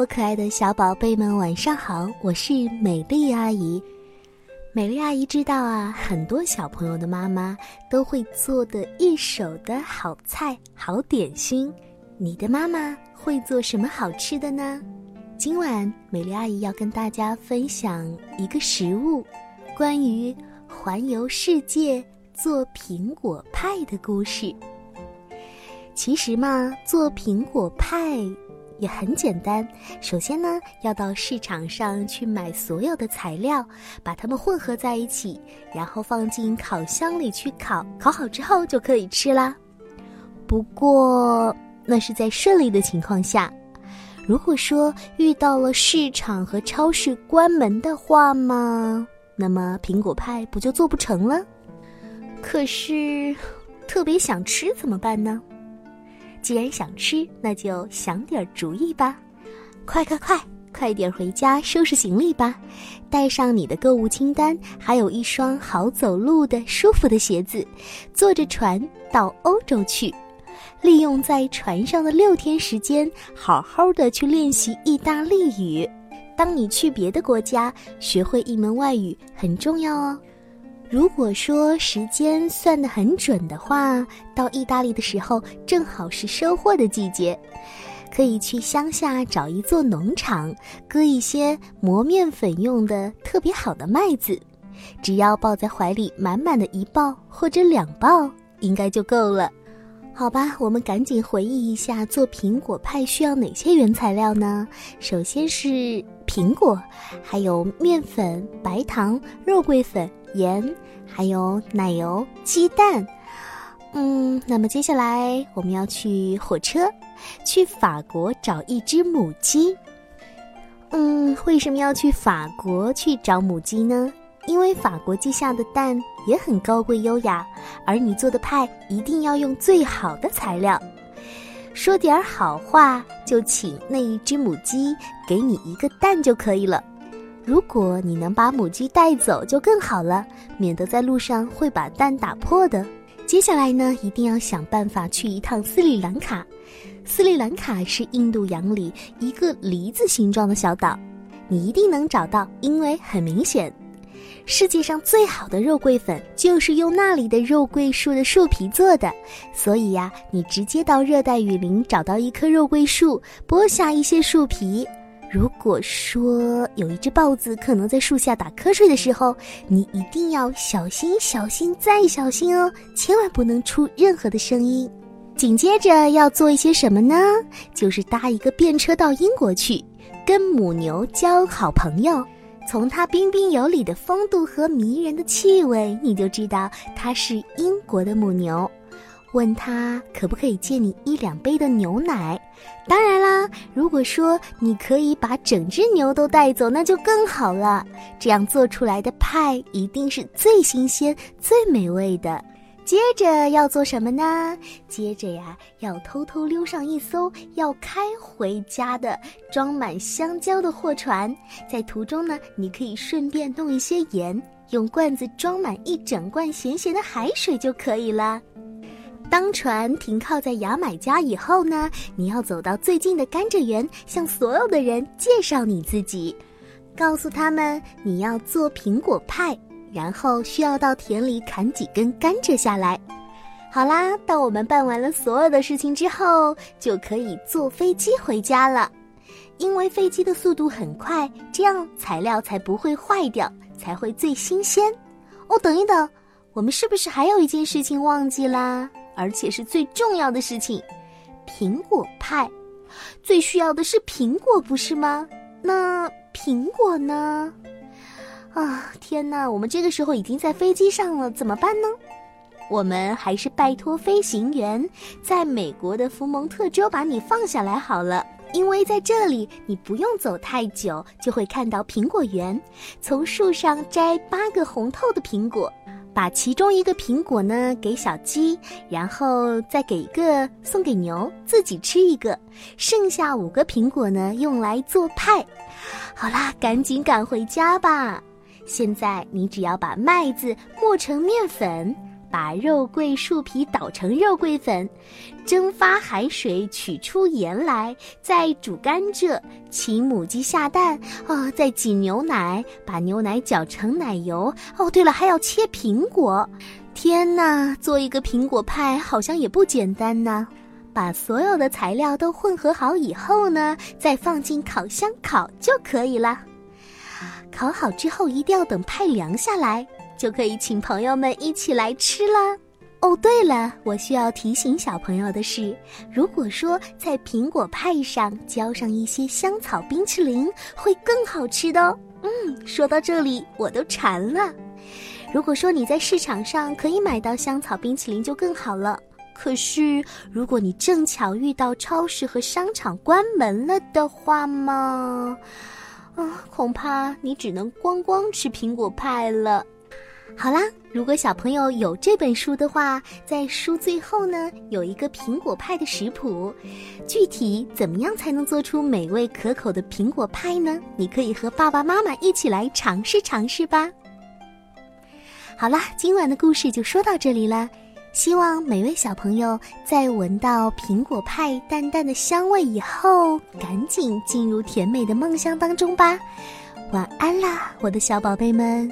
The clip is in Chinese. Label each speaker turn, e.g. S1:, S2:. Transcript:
S1: 我可爱的小宝贝们，晚上好！我是美丽阿姨。美丽阿姨知道啊，很多小朋友的妈妈都会做的一手的好菜、好点心。你的妈妈会做什么好吃的呢？今晚美丽阿姨要跟大家分享一个食物，关于环游世界做苹果派的故事。其实嘛，做苹果派。也很简单，首先呢，要到市场上去买所有的材料，把它们混合在一起，然后放进烤箱里去烤，烤好之后就可以吃啦。不过那是在顺利的情况下，如果说遇到了市场和超市关门的话嘛，那么苹果派不就做不成了？可是特别想吃怎么办呢？既然想吃，那就想点主意吧！快快快，快点回家收拾行李吧，带上你的购物清单，还有一双好走路的舒服的鞋子，坐着船到欧洲去，利用在船上的六天时间，好好的去练习意大利语。当你去别的国家，学会一门外语很重要哦。如果说时间算得很准的话，到意大利的时候正好是收获的季节，可以去乡下找一座农场，割一些磨面粉用的特别好的麦子，只要抱在怀里满满的一抱或者两抱，应该就够了。好吧，我们赶紧回忆一下做苹果派需要哪些原材料呢？首先是苹果，还有面粉、白糖、肉桂粉。盐，还有奶油、鸡蛋，嗯，那么接下来我们要去火车，去法国找一只母鸡。嗯，为什么要去法国去找母鸡呢？因为法国鸡下的蛋也很高贵优雅，而你做的派一定要用最好的材料。说点好话，就请那一只母鸡给你一个蛋就可以了。如果你能把母鸡带走，就更好了，免得在路上会把蛋打破的。接下来呢，一定要想办法去一趟斯里兰卡。斯里兰卡是印度洋里一个梨子形状的小岛，你一定能找到，因为很明显，世界上最好的肉桂粉就是用那里的肉桂树的树皮做的。所以呀，你直接到热带雨林找到一棵肉桂树，剥下一些树皮。如果说有一只豹子可能在树下打瞌睡的时候，你一定要小心、小心再小心哦，千万不能出任何的声音。紧接着要做一些什么呢？就是搭一个便车到英国去，跟母牛交好朋友。从它彬彬有礼的风度和迷人的气味，你就知道它是英国的母牛。问他可不可以借你一两杯的牛奶？当然啦，如果说你可以把整只牛都带走，那就更好了。这样做出来的派一定是最新鲜、最美味的。接着要做什么呢？接着呀，要偷偷溜上一艘要开回家的装满香蕉的货船，在途中呢，你可以顺便弄一些盐，用罐子装满一整罐咸咸的海水就可以了。当船停靠在牙买加以后呢，你要走到最近的甘蔗园，向所有的人介绍你自己，告诉他们你要做苹果派，然后需要到田里砍几根甘蔗下来。好啦，当我们办完了所有的事情之后，就可以坐飞机回家了，因为飞机的速度很快，这样材料才不会坏掉，才会最新鲜。哦，等一等，我们是不是还有一件事情忘记啦？而且是最重要的事情，苹果派，最需要的是苹果，不是吗？那苹果呢？啊，天哪！我们这个时候已经在飞机上了，怎么办呢？我们还是拜托飞行员，在美国的福蒙特州把你放下来好了，因为在这里你不用走太久，就会看到苹果园，从树上摘八个红透的苹果。把其中一个苹果呢给小鸡，然后再给一个送给牛，自己吃一个，剩下五个苹果呢用来做派。好啦，赶紧赶回家吧。现在你只要把麦子磨成面粉，把肉桂树皮捣成肉桂粉，蒸发海水，取出盐来，再煮甘蔗，请母鸡下蛋，哦，再挤牛奶，把牛奶搅成奶油。哦，对了，还要切苹果。天哪，做一个苹果派好像也不简单呢。把所有的材料都混合好以后呢，再放进烤箱烤就可以了。烤好之后一定要等派凉下来，就可以请朋友们一起来吃了。哦，对了，我需要提醒小朋友的是，如果说在苹果派上浇上一些香草冰淇淋，会更好吃的哦。嗯，说到这里我都馋了。如果说你在市场上可以买到香草冰淇淋，就更好了。可是，如果你正巧遇到超市和商场关门了的话嘛，啊，恐怕你只能光光吃苹果派了。好啦，如果小朋友有这本书的话，在书最后呢有一个苹果派的食谱，具体怎么样才能做出美味可口的苹果派呢？你可以和爸爸妈妈一起来尝试尝试吧。好啦，今晚的故事就说到这里了。希望每位小朋友在闻到苹果派淡淡的香味以后，赶紧进入甜美的梦乡当中吧。晚安啦，我的小宝贝们。